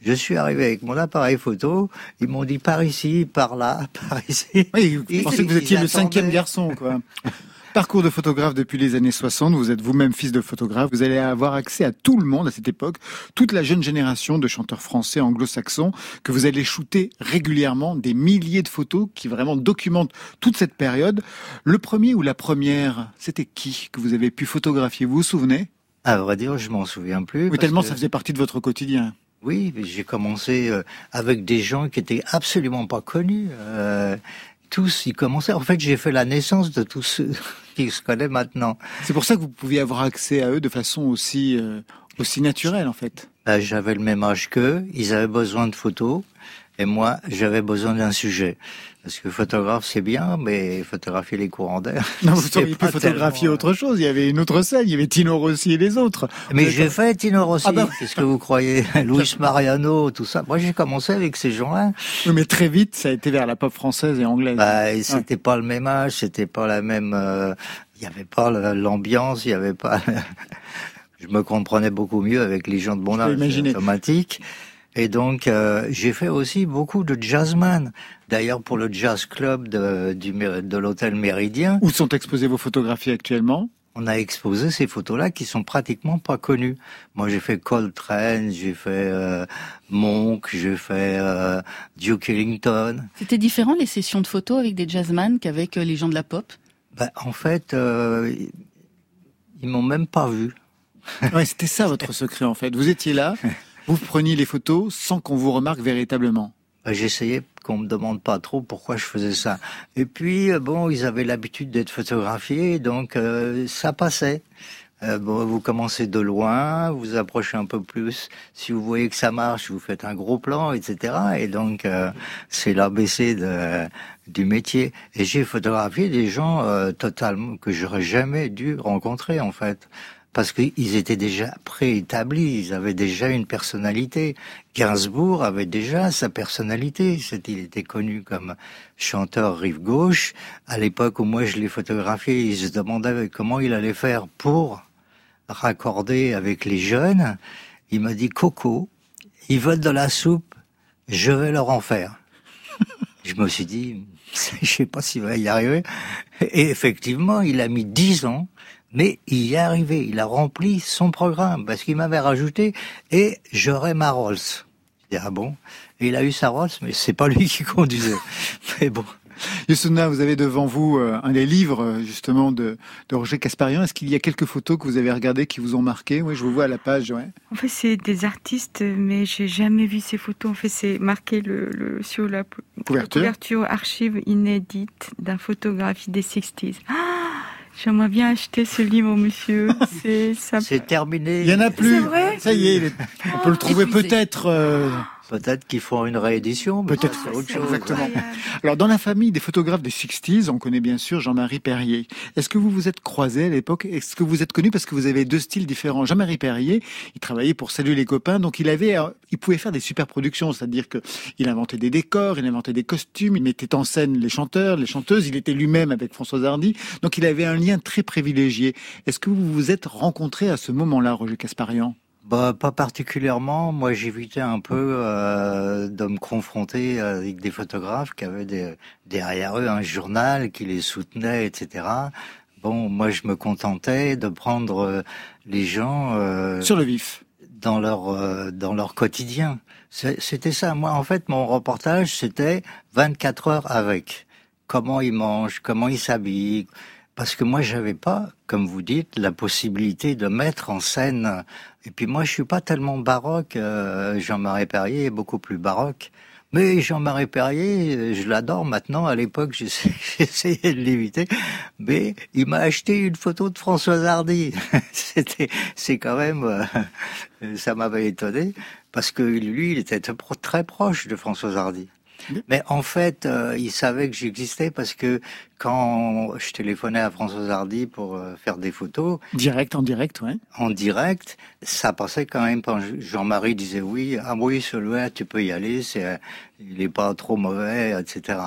Speaker 4: Je suis arrivé avec mon appareil photo. Ils m'ont dit par ici, par là, par ici.
Speaker 1: Oui,
Speaker 4: Ils-
Speaker 1: je pensais que vous étiez le
Speaker 4: attendaient.
Speaker 1: cinquième garçon, quoi. Parcours de photographe depuis les années 60, vous êtes vous-même fils de photographe, vous allez avoir accès à tout le monde à cette époque, toute la jeune génération de chanteurs français anglo-saxons, que vous allez shooter régulièrement, des milliers de photos qui vraiment documentent toute cette période. Le premier ou la première, c'était qui que vous avez pu photographier, vous vous souvenez?
Speaker 4: À vrai dire, je m'en souviens plus.
Speaker 1: Oui, tellement
Speaker 4: que-
Speaker 1: ça faisait partie de votre quotidien.
Speaker 4: Oui, j'ai commencé euh, avec des gens qui étaient absolument pas connus. Euh, tous, ils commençaient. En fait, j'ai fait la naissance de tous ceux qui se connaissent maintenant.
Speaker 1: C'est pour ça que vous pouviez avoir accès à eux de façon aussi, euh, aussi naturelle, en fait.
Speaker 4: Euh, J'avais le même âge qu'eux, ils avaient besoin de photos, et moi, j'avais besoin d'un sujet. Parce que photographe, c'est bien, mais photographier les courants d'air.
Speaker 1: Non, vous auriez pu photographier autre chose. Il y avait une autre scène. Il y avait Tino Rossi et les autres.
Speaker 4: Mais j'ai fait Tino Rossi.
Speaker 1: Ah bah oui.
Speaker 4: Qu'est-ce que vous croyez Luis Mariano, tout ça. Moi, j'ai commencé avec ces gens-là.
Speaker 1: Oui, mais très vite, ça a été vers la pop française et anglaise.
Speaker 4: Bah, et c'était pas le même âge, c'était pas la même. euh, Il y avait pas l'ambiance, il y avait pas. Je me comprenais beaucoup mieux avec les gens de mon âge, automatique. Et donc, euh, j'ai fait aussi beaucoup de jazzman. D'ailleurs, pour le jazz club de, du, de l'hôtel Méridien,
Speaker 1: Où sont exposées vos photographies actuellement?
Speaker 4: On a exposé ces photos-là qui sont pratiquement pas connues. Moi, j'ai fait Coltrane, j'ai fait euh, Monk, j'ai fait euh, Duke Ellington.
Speaker 2: C'était différent les sessions de photos avec des jazzman qu'avec euh, les gens de la pop?
Speaker 4: Ben, en fait, euh, ils m'ont même pas vu.
Speaker 1: Ouais, c'était ça votre secret en fait. Vous étiez là, vous preniez les photos sans qu'on vous remarque véritablement.
Speaker 4: Ben, J'essayais qu'on me demande pas trop pourquoi je faisais ça. Et puis, euh, bon, ils avaient l'habitude d'être photographiés, donc euh, ça passait. Euh, bon, vous commencez de loin, vous approchez un peu plus. Si vous voyez que ça marche, vous faites un gros plan, etc. Et donc, euh, c'est l'ABC du métier. Et j'ai photographié des gens euh, totalement que j'aurais jamais dû rencontrer, en fait. Parce qu'ils étaient déjà préétablis, ils avaient déjà une personnalité. Gainsbourg avait déjà sa personnalité. Il était connu comme chanteur rive gauche. À l'époque où moi je l'ai photographié, ils se demandaient comment il allait faire pour raccorder avec les jeunes. Il m'a dit Coco, ils veulent de la soupe, je vais leur en faire. je me suis dit, je sais pas s'il va y arriver. Et effectivement, il a mis dix ans Mais il y est arrivé, il a rempli son programme parce qu'il m'avait rajouté et j'aurai ma Rolls. Je dis, ah bon? Et il a eu sa Rolls, mais c'est pas lui qui conduisait. mais bon.
Speaker 1: Yusuna, vous avez devant vous euh, un des livres euh, justement de, de Roger Casparian. Est-ce qu'il y a quelques photos que vous avez regardées qui vous ont marqué? Oui, je vous vois à la page. Ouais.
Speaker 3: En fait, c'est des artistes, mais j'ai jamais vu ces photos. En fait, c'est marqué le, le, sur la
Speaker 1: couverture.
Speaker 3: couverture archive inédite d'un photographie des 60s. Ah J'aimerais bien acheter ce livre, monsieur.
Speaker 4: C'est ça... terminé.
Speaker 1: Il y en a plus.
Speaker 3: Vrai
Speaker 1: ça y est, on peut le trouver peut-être. Euh...
Speaker 4: Peut-être qu'ils font une réédition.
Speaker 1: Peut-être
Speaker 4: c'est autre chose.
Speaker 1: Exactement. Alors, dans la famille des photographes des 60s, on connaît bien sûr Jean-Marie Perrier. Est-ce que vous vous êtes croisés à l'époque? Est-ce que vous êtes connu parce que vous avez deux styles différents? Jean-Marie Perrier, il travaillait pour Salut les copains, donc il avait, il pouvait faire des super productions, c'est-à-dire que il inventait des décors, il inventait des costumes, il mettait en scène les chanteurs, les chanteuses, il était lui-même avec Françoise Hardy, donc il avait un lien très privilégié. Est-ce que vous vous êtes rencontrés à ce moment-là, Roger Casparian?
Speaker 4: Bah, pas particulièrement. Moi, j'évitais un peu euh, de me confronter avec des photographes qui avaient des, derrière eux un journal qui les soutenait, etc. Bon, moi, je me contentais de prendre euh, les gens euh,
Speaker 1: sur le vif
Speaker 4: dans leur euh, dans leur quotidien. C'était ça. Moi, en fait, mon reportage, c'était 24 heures avec. Comment ils mangent, comment ils s'habillent, parce que moi j'avais pas, comme vous dites, la possibilité de mettre en scène. Et puis moi je suis pas tellement baroque. Euh, Jean-Marie Perrier est beaucoup plus baroque. Mais Jean-Marie Perrier, je l'adore maintenant. À l'époque, j'essayais de l'éviter. Mais il m'a acheté une photo de Françoise Hardy. C'était, c'est quand même, euh, ça m'avait étonné parce que lui, il était très proche de Françoise Hardy. Mais en fait, euh, il savait que j'existais parce que quand je téléphonais à François Hardy pour euh, faire des photos.
Speaker 1: Direct, en direct, ouais.
Speaker 4: En direct, ça passait quand même quand Jean-Marie disait oui, ah oui, celui-là, tu peux y aller, c'est, il est pas trop mauvais, etc.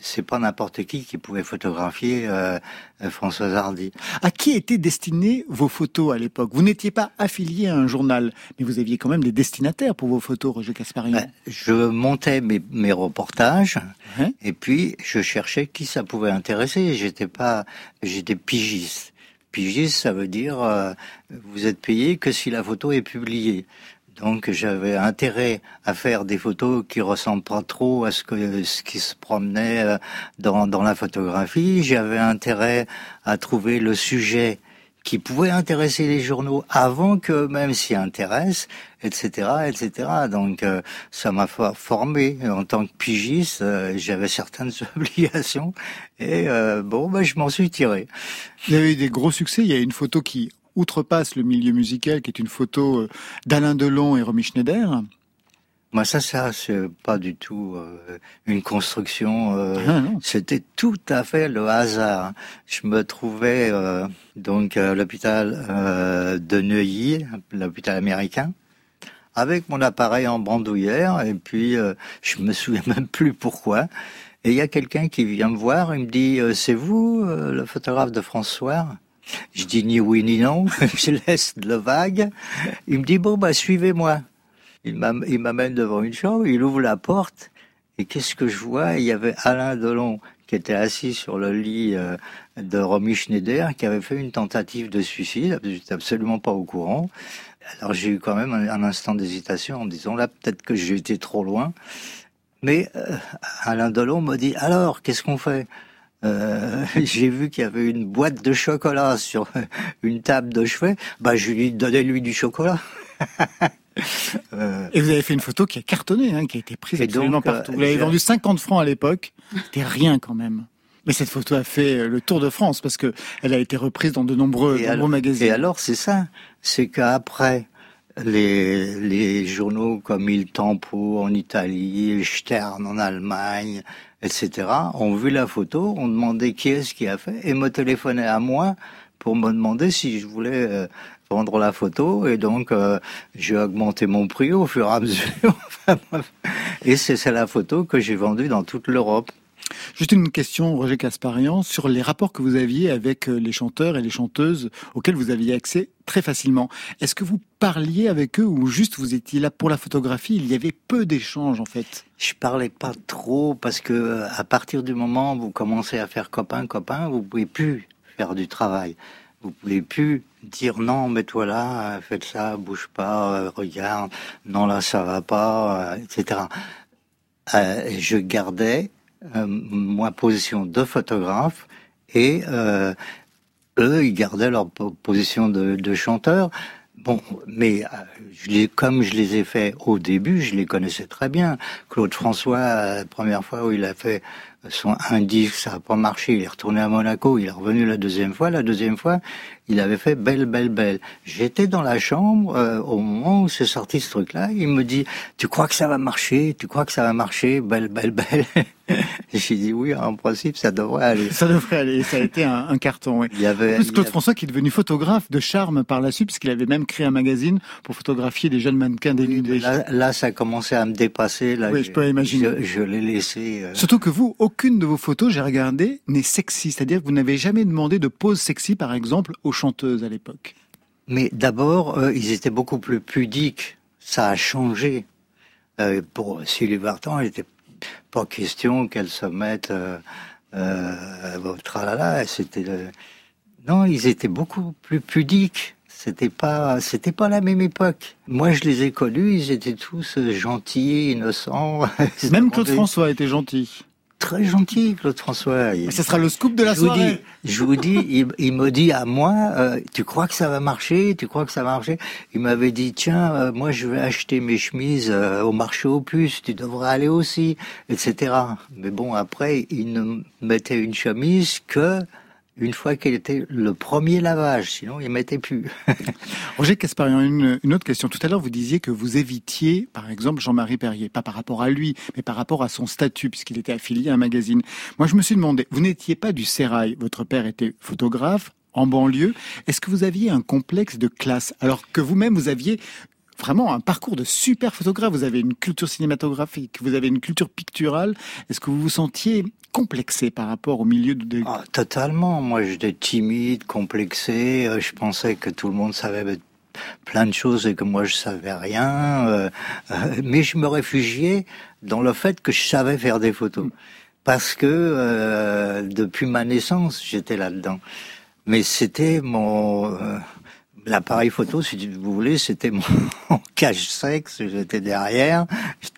Speaker 4: C'est pas n'importe qui qui pouvait photographier euh, François Hardy.
Speaker 1: À qui étaient destinées vos photos à l'époque? Vous n'étiez pas affilié à un journal, mais vous aviez quand même des destinataires pour vos photos, Roger Casparian. Ben,
Speaker 4: je montais mes, mes reportages, et puis je cherchais qui ça pouvait intéresser J'étais pas, j'étais pigiste. Pigiste, ça veut dire euh, vous êtes payé que si la photo est publiée. Donc j'avais intérêt à faire des photos qui ressemblent pas trop à ce que ce qui se promenait euh, dans, dans la photographie. J'avais intérêt à trouver le sujet qui pouvait intéresser les journaux avant que même s'y intéressent, etc., etc. Donc euh, ça m'a formé en tant que pigiste. Euh, j'avais certaines obligations et euh, bon, ben, je m'en suis tiré.
Speaker 1: Il y a eu des gros succès. Il y a une photo qui outrepasse le milieu musical, qui est une photo d'Alain Delon et Romy Schneider.
Speaker 4: Moi, ça, ça, c'est pas du tout euh, une construction. Euh, ah, C'était tout à fait le hasard. Je me trouvais euh, donc à l'hôpital de Neuilly, l'hôpital américain, avec mon appareil en bandoulière, et puis je me souviens même plus pourquoi. Et il y a quelqu'un qui vient me voir, il me dit "C'est vous, le photographe de François? Je dis ni oui ni non, je laisse le vague. Il me dit "Bon, bah suivez-moi." Il m'amène devant une chambre, il ouvre la porte, et qu'est-ce que je vois? Il y avait Alain Delon qui était assis sur le lit euh, de Romy Schneider, qui avait fait une tentative de suicide, j'étais absolument pas au courant. Alors j'ai eu quand même un, instant d'hésitation en me disant là peut-être que j'ai été trop loin. Mais euh, Alain Delon m'a dit alors qu'est-ce qu'on fait? Euh, j'ai vu qu'il y avait une boîte de chocolat sur une table de chevet. Bah, je lui donnais lui du chocolat.
Speaker 1: Euh, et vous avez fait une photo qui a cartonné, hein, qui a été prise absolument partout. Vous l'avez vendue 50 francs à l'époque. C'était rien quand même. Mais cette photo a fait euh, le tour de France parce que elle a été reprise dans de nombreux, magazines.
Speaker 4: Et alors, c'est ça. C'est qu'après, les, les journaux comme Il Tempo en Italie, Stern en Allemagne, etc., ont vu la photo, ont demandé qui est-ce qui a fait, et me téléphonaient à moi pour me demander si je voulais euh, vendre la photo et donc euh, j'ai augmenté mon prix au fur et à mesure. et c'est la photo que j'ai vendue dans toute l'Europe.
Speaker 1: Juste une question, Roger Casparian, sur les rapports que vous aviez avec euh, les chanteurs et les chanteuses auxquels vous aviez accès très facilement. Est-ce que vous parliez avec eux ou juste vous étiez là pour la photographie? Il y avait peu d'échanges en fait.
Speaker 4: Je parlais pas trop parce que à partir du moment où vous commencez à faire copain copain, vous pouvez plus faire du travail Vous pouvez plus dire non, mets-toi là, faites ça, bouge pas, euh, regarde, non là ça va pas, euh, etc. Euh, je gardais euh, ma position de photographe et euh, eux ils gardaient leur po- position de, chanteur. Bon, mais euh, comme je les ai fait au début, je les connaissais très bien. Claude François, euh, la première fois où il a fait son un disque, ça n'a pas marché. Il est retourné à Monaco, il est revenu la deuxième fois. La deuxième fois, il avait fait Belle, Belle, Belle. J'étais dans la chambre euh, au moment où c'est sorti ce truc-là. Il me dit, tu crois que ça va marcher? Tu crois que ça va marcher Belle, Belle, Belle? J'ai dit oui, en principe, ça devrait aller.
Speaker 1: Ça devrait aller. Ça a été un, un carton. Oui.
Speaker 4: Il y avait,
Speaker 1: En plus, Claude
Speaker 4: avait-
Speaker 1: François qui est devenu photographe de charme par la suite, puisqu'il avait même créé un magazine pour photographier des jeunes mannequins dénudés.
Speaker 4: Là, là, ça commençait à me dépasser. Là,
Speaker 1: Oui, je peux imaginer.
Speaker 4: Je, je l'ai laissé. euh,
Speaker 1: Surtout que vous, aucune de vos photos, j'ai regardé, n'est sexy. C'est-à-dire que vous n'avez jamais demandé de pose sexy, par exemple, aux chanteuses à l'époque.
Speaker 4: Mais d'abord, euh, ils étaient beaucoup plus pudiques. Ça a changé. Euh, pour Sylvie Vartan, il n'était pas question qu'elle se mette euh, euh, tralala. C'était non, ils étaient beaucoup plus pudiques. C'était pas, c'était pas la même époque. Moi, je les ai connus. Ils étaient tous gentils, innocents.
Speaker 1: Même Claude François était gentil.
Speaker 4: Très gentil, Claude François. Il-
Speaker 1: Ce sera le scoop de la
Speaker 4: je vous
Speaker 1: soirée.
Speaker 4: dis, je vous dis, il, il me dit à moi, euh, tu crois que ça va marcher? Tu crois que ça va marcher Il m'avait dit, tiens, euh, moi je vais acheter mes chemises euh, au marché aux puces, tu devrais aller aussi, etc. Mais bon, après, il ne mettait une chemise que une fois qu'elle était le premier lavage, sinon il mettait plus.
Speaker 1: Roger Casparian, une, une autre question. Tout à l'heure, vous disiez que vous évitiez, par exemple, Jean-Marie Perrier, pas par rapport à lui, mais par rapport à son statut, puisqu'il était affilié à un magazine. Moi, je me suis demandé, vous n'étiez pas du sérail, votre père était photographe en banlieue. Est-ce que vous aviez un complexe de classe, alors que vous-même, vous aviez vraiment un parcours de super photographe. Vous avez une culture cinématographique, vous avez une culture picturale. Est-ce que vous vous sentiez complexé par rapport au milieu de...
Speaker 4: Ah, totalement. Moi, j'étais timide, complexé. euh, Je pensais que tout le monde savait plein de choses et que moi je savais rien. euh, euh, mais je me réfugiais dans le fait que je savais faire des photos parce que depuis ma naissance j'étais là-dedans. Mais c'était mon l'appareil photo, si vous voulez, c'était mon cache-sexe. J'étais derrière,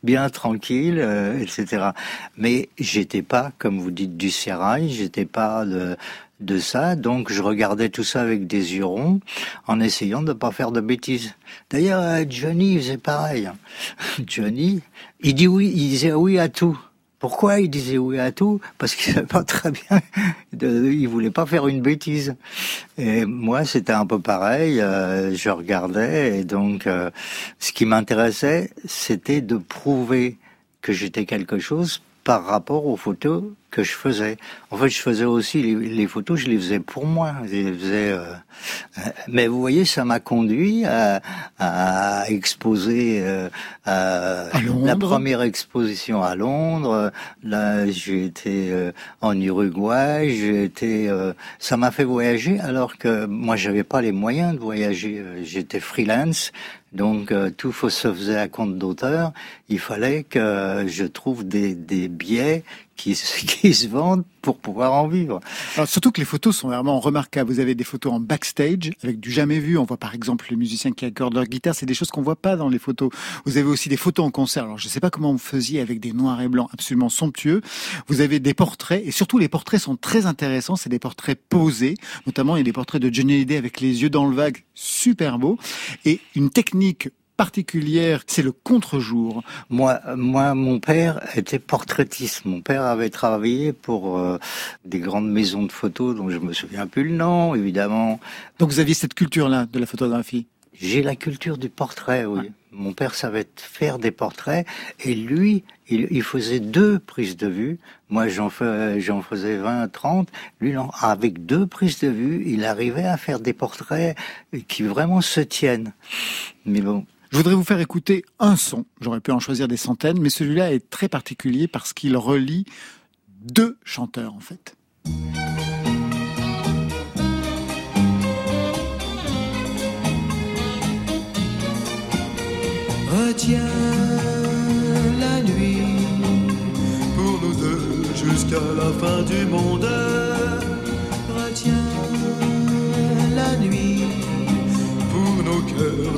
Speaker 4: bien tranquille, euh, etc. Mais j'étais pas, comme vous dites, du sérail. J'étais pas de de ça, donc je regardais tout ça avec des yeux ronds, en essayant de pas faire de bêtises. D'ailleurs, euh, Johnny faisait pareil. Johnny, il dit oui, il disait oui à tout. Pourquoi il disait oui à tout? Parce qu'il savait pas très bien, il voulait pas faire une bêtise. Et moi, c'était un peu pareil. euh, je regardais et donc, euh, ce qui m'intéressait, c'était de prouver que j'étais quelque chose par rapport aux photos que je faisais. En fait, je faisais aussi les, les photos, je les faisais pour moi. Je les faisais, euh, euh, mais vous voyez, ça m'a conduit à, à exposer euh, à la première exposition à Londres. Là, j'ai été euh, en Uruguay. J'ai été, euh, ça m'a fait voyager alors que moi, j'avais pas les moyens de voyager. J'étais freelance. Donc euh, tout faut- se faisait à compte d'auteur. Il fallait que je trouve des, des biais qui, se- vendent pour pouvoir en vivre.
Speaker 1: Surtout que les photos sont vraiment remarquables. Vous avez des photos en backstage avec du jamais vu. On voit par exemple les musiciens qui accordent leur guitare. C'est des choses qu'on voit pas dans les photos. Vous avez aussi des photos en concert. Alors je ne sais pas comment vous faisiez avec des noirs et blancs absolument somptueux. Vous avez des portraits et surtout les portraits sont très intéressants. C'est des portraits posés. Notamment il y a des portraits de Johnny Hallyday avec les yeux dans le vague, super beau. Et une technique particulière, c'est le contre-jour.
Speaker 4: Moi, moi, mon père était portraitiste. Mon père avait travaillé pour euh, des grandes maisons de photos dont je me souviens plus le nom, évidemment.
Speaker 1: Donc vous aviez cette culture-là de la photographie?
Speaker 4: J'ai la culture du portrait, oui. Mon père savait faire des portraits et lui, il, il faisait deux prises de vue. Moi, j'en fais, j'en faisais 20, 30. Lui, non, avec deux prises de vue, il arrivait à faire des portraits qui vraiment se tiennent. Mais bon,
Speaker 1: Je voudrais vous faire écouter un son. J'aurais pu en choisir des centaines, mais celui-là est très particulier parce qu'il relie deux chanteurs, en fait.
Speaker 19: Retiens la nuit pour nous deux jusqu'à la fin du monde.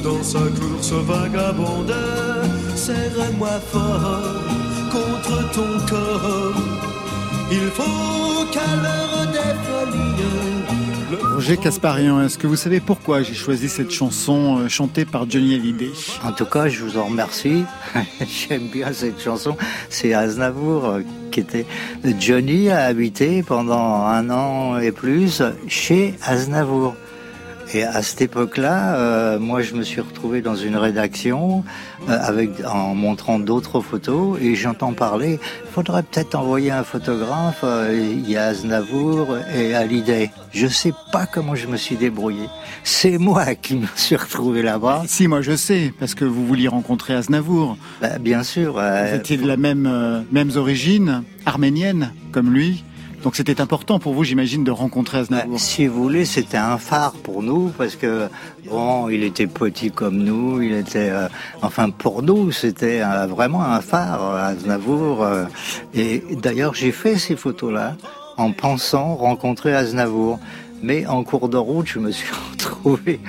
Speaker 19: Dans sa course vagabonde. Serre-moi fort contre ton corps. Il faut qu'à l'heure des folies.
Speaker 1: Roger Casparian, est-ce que vous savez pourquoi j'ai choisi cette chanson euh, chantée par Johnny Hallyday?
Speaker 4: En tout cas, je vous en remercie. J'aime bien cette chanson. C'est Aznavour euh, qui était. Johnny a habité pendant un an et plus chez Aznavour. Et à cette époque-là, euh, moi, je me suis retrouvé dans une rédaction euh, avec en montrant d'autres photos et j'entends parler. Il faudrait peut-être envoyer un photographe. euh, Il y a Aznavour et Hallyday. Je sais pas comment je me suis débrouillé. C'est moi qui me suis retrouvé là-bas.
Speaker 1: Si, moi je sais, parce que vous vouliez rencontrer Aznavour.
Speaker 4: Bah, bien sûr.
Speaker 1: Vous
Speaker 4: euh,
Speaker 1: étiez de la même, euh, mêmes origines, arménienne, comme lui. Donc c'était important pour vous, j'imagine, de rencontrer Aznavour.
Speaker 4: Si vous voulez, c'était un phare pour nous parce que bon, il était petit comme nous, il était, euh, enfin pour nous, c'était euh, vraiment un phare, Aznavour. euh, et d'ailleurs, j'ai fait ces photos-là en pensant rencontrer Aznavour. Mais en cours de route, je me suis retrouvé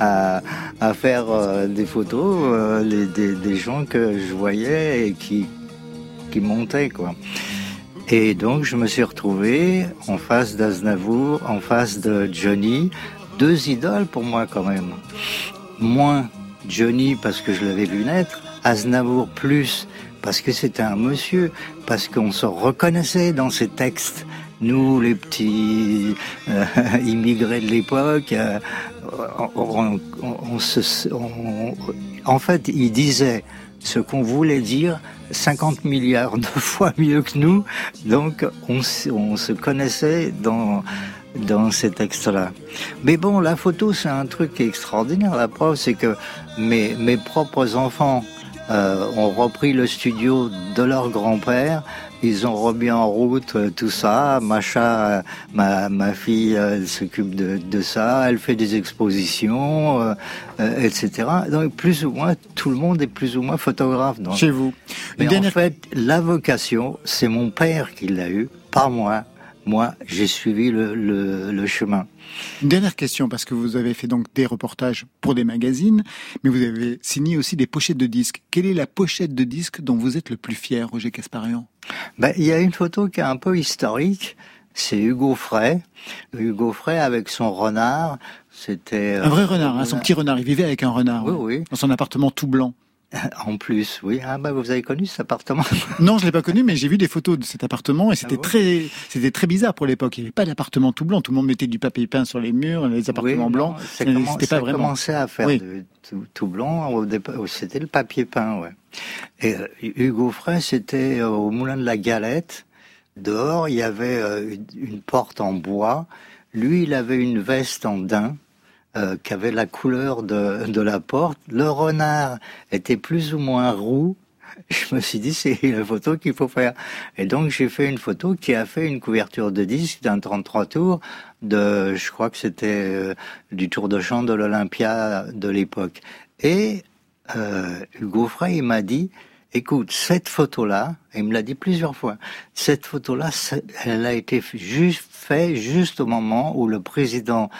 Speaker 4: à, à faire euh, des photos euh, les- des, des gens que je voyais et qui, qui montaient, quoi. Et donc, je me suis retrouvé en face d'Aznavour, en face de Johnny, deux idoles pour moi quand même. Moins Johnny parce que je l'avais vu naître, Aznavour plus parce que c'était un monsieur, parce qu'on se reconnaissait dans ses textes. Nous, les petits euh, immigrés de l'époque, euh, on, on- on- en fait, il disait ce qu'on voulait dire 50 milliards de fois mieux que nous. Donc, on, se- on se connaissait dans, dans ces textes-là. Mais bon, la photo, c'est un truc extraordinaire. La preuve, c'est que mes, mes propres enfants euh, ont repris le studio de leur grand-père. Ils ont remis en route euh, tout ça. Macha, ma, ma fille, euh, elle s'occupe de, de ça. Elle fait des expositions, euh, euh, etc. Donc plus ou moins, tout le monde est plus ou moins photographe. dans-
Speaker 1: Chez vous.
Speaker 4: Mais
Speaker 1: Une dernière-
Speaker 4: en fait, la vocation, c'est mon père qui l'a eu, pas moi. Moi, j'ai suivi le, le, le chemin.
Speaker 1: Une dernière question, parce que vous avez fait donc des reportages pour des magazines, mais vous avez signé aussi des pochettes de disques. Quelle est la pochette de disque dont vous êtes le plus fier, Roger Casparian
Speaker 4: Ben, il y a une photo qui est un peu historique. C'est Hugo Frey. Hugo Frey avec son renard. C'était euh,
Speaker 1: Un vrai renard, hein, son petit renard. Il vivait avec un renard.
Speaker 4: Oui,
Speaker 1: ouais,
Speaker 4: oui.
Speaker 1: Dans son appartement tout blanc.
Speaker 4: En plus, oui. Ah ben, vous avez connu cet appartement
Speaker 1: Non, je l'ai pas connu, mais j'ai vu des photos de cet appartement et c'était
Speaker 4: bon
Speaker 1: très, c'était très bizarre pour l'époque. Il n'y avait pas d'appartement tout blanc. Tout le monde mettait du papier peint sur les murs, les appartements
Speaker 4: Oui,
Speaker 1: blancs.
Speaker 4: ça
Speaker 1: C'était
Speaker 4: ça
Speaker 1: pas vraiment.
Speaker 4: commençait à faire
Speaker 1: Oui.
Speaker 4: de- tout, tout blanc. C'était le papier peint, ouais. Et euh, Hugo Frey, c'était euh, au Moulin de la Galette. Dehors, il y avait euh, une, une porte en bois. Lui, il avait une veste en daim. Euh, qui avait la couleur de, de la porte. Le renard était plus ou moins roux. Je me suis dit, c'est la photo qu'il faut faire. Et donc, j'ai fait une photo qui a fait une couverture de disque d'un 33 tours de, je crois que c'était euh, du tour de chant de l'Olympia de l'époque. Et euh, Hugo Frey, m'a dit, écoute, cette photo-là, il me l'a dit plusieurs fois, cette photo-là, elle a été juste fait juste au moment où le président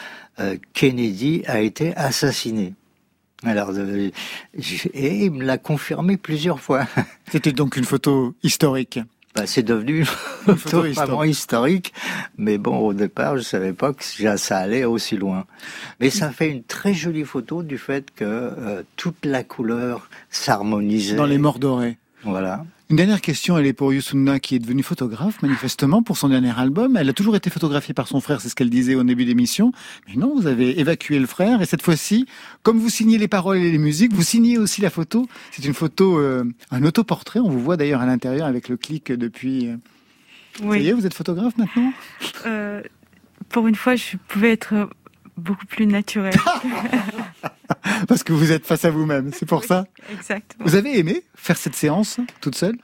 Speaker 4: Kennedy a été assassiné. Alors, euh, et il me l'a confirmé plusieurs fois.
Speaker 1: C'était donc une photo historique.
Speaker 4: Bah, c'est devenu une
Speaker 1: photo
Speaker 4: photo vraiment historique, mais bon, au départ, je savais pas que ça ça allait aussi loin. Mais ça fait une très jolie photo du fait que euh, toute la couleur s'harmonisait.
Speaker 1: Dans les morts dorés.
Speaker 4: Voilà.
Speaker 1: Une dernière question, elle est pour Yusunna qui est devenue photographe, manifestement, pour son dernier album. Elle a toujours été photographiée par son frère, c'est ce qu'elle disait au début d'émission. Mais non, vous avez évacué le frère, et cette fois-ci, comme vous signez les paroles et les musiques, vous signez aussi la photo. C'est une photo, euh, un autoportrait, on vous voit d'ailleurs à l'intérieur avec le clic depuis... euh, Ça y est, vous êtes photographe maintenant?
Speaker 3: Euh, pour une fois, je pouvais être beaucoup plus naturelle.
Speaker 1: Parce que vous êtes face à vous-même, c'est pour ça?
Speaker 3: Exactement.
Speaker 1: Vous avez aimé faire cette séance toute seule?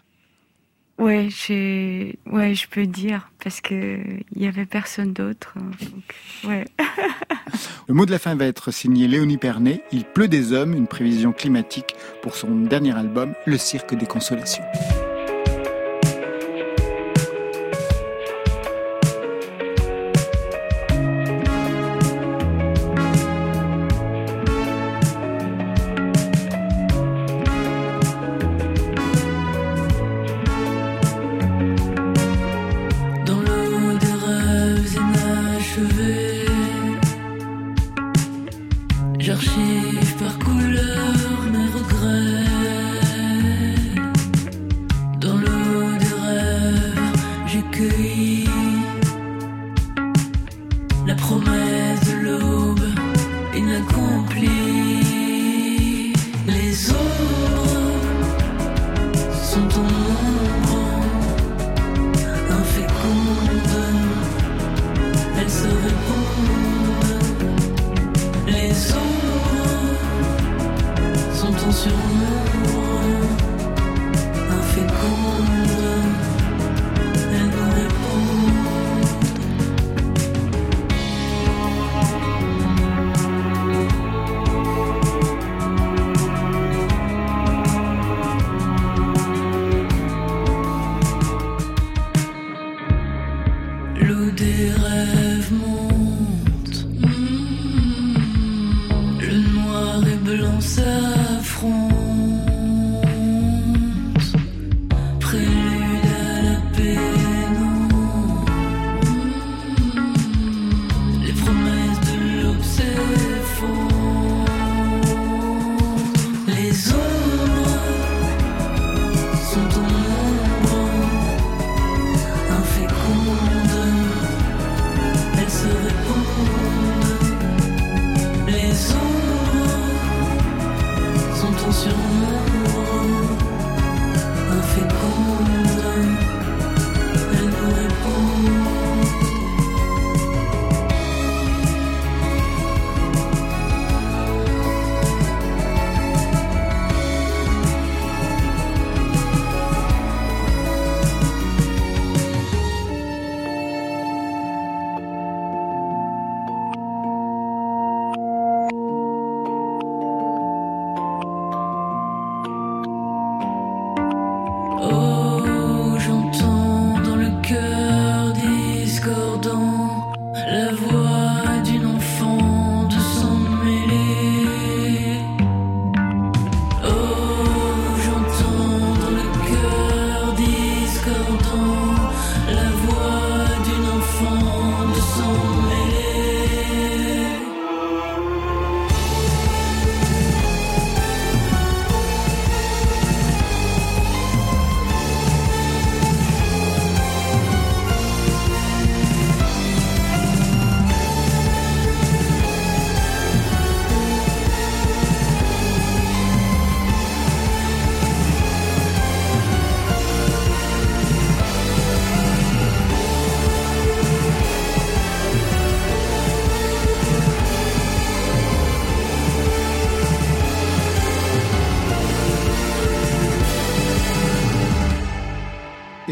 Speaker 3: Ouais, j'ai, ouais, je peux dire parce que il y avait personne d'autre. hein, ouais.
Speaker 1: Le mot de la fin va être signé Léonie Pernet. Il pleut des hommes, une prévision climatique pour son dernier album, Le Cirque des Consolations.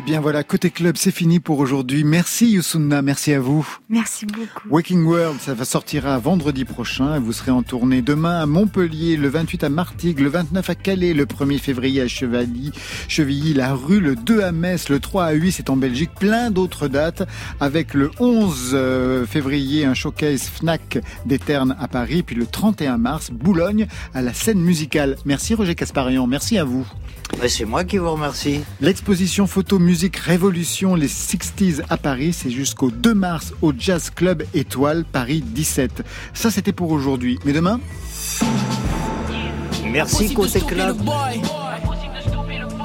Speaker 1: Bien voilà, côté club, c'est fini pour aujourd'hui. Merci Youssouna, merci à vous.
Speaker 3: Merci beaucoup.
Speaker 1: Waking World, ça va sortira vendredi prochain. Vous serez en tournée demain à Montpellier, le 28 à Martigues, le 29 à Calais, le 1er février à Chevilly, Chevilly, la rue, le 2 à Metz, le 3 à 8, c'est en Belgique. Plein d'autres dates avec le 11 euh, février, un showcase FNAC des Ternes à Paris, puis le 31 mars, Boulogne à la scène musicale. Merci Roger Casparian, merci à vous.
Speaker 4: C'est moi qui vous remercie.
Speaker 1: L'exposition photo musique Révolution les 60s à Paris, c'est jusqu'au 2 mars au Jazz Club Étoile Paris 17. Ça c'était pour aujourd'hui. Mais demain?
Speaker 4: Merci côté club.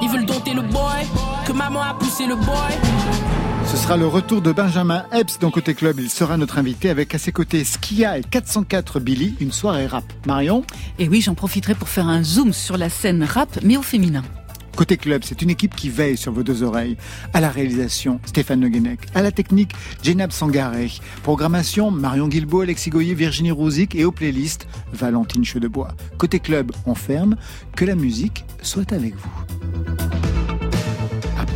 Speaker 12: Ils veulent dompter le boy, que maman a poussé le boy.
Speaker 1: Ce sera le retour de Benjamin Epps dans Côté Club. Il sera notre invité avec à ses côtés Skia et 404 Billy, une soirée rap. Marion
Speaker 2: Et oui, j'en profiterai pour faire un zoom sur la scène rap, mais au féminin.
Speaker 1: Côté Club, c'est une équipe qui veille sur vos deux oreilles. À la réalisation, Stéphane Le Guenec. À la technique, Jenab Sangaré. Programmation, Marion Guilbault, Alexis Goyer, Virginie Rouzic et aux playlists, Valentine Chedebois. Côté Club, on ferme. Que la musique soit avec vous.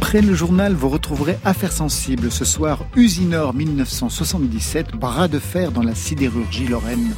Speaker 1: Après le journal, vous retrouverez Affaires sensibles. Ce soir, Usinor 1977, bras de fer dans la sidérurgie lorraine.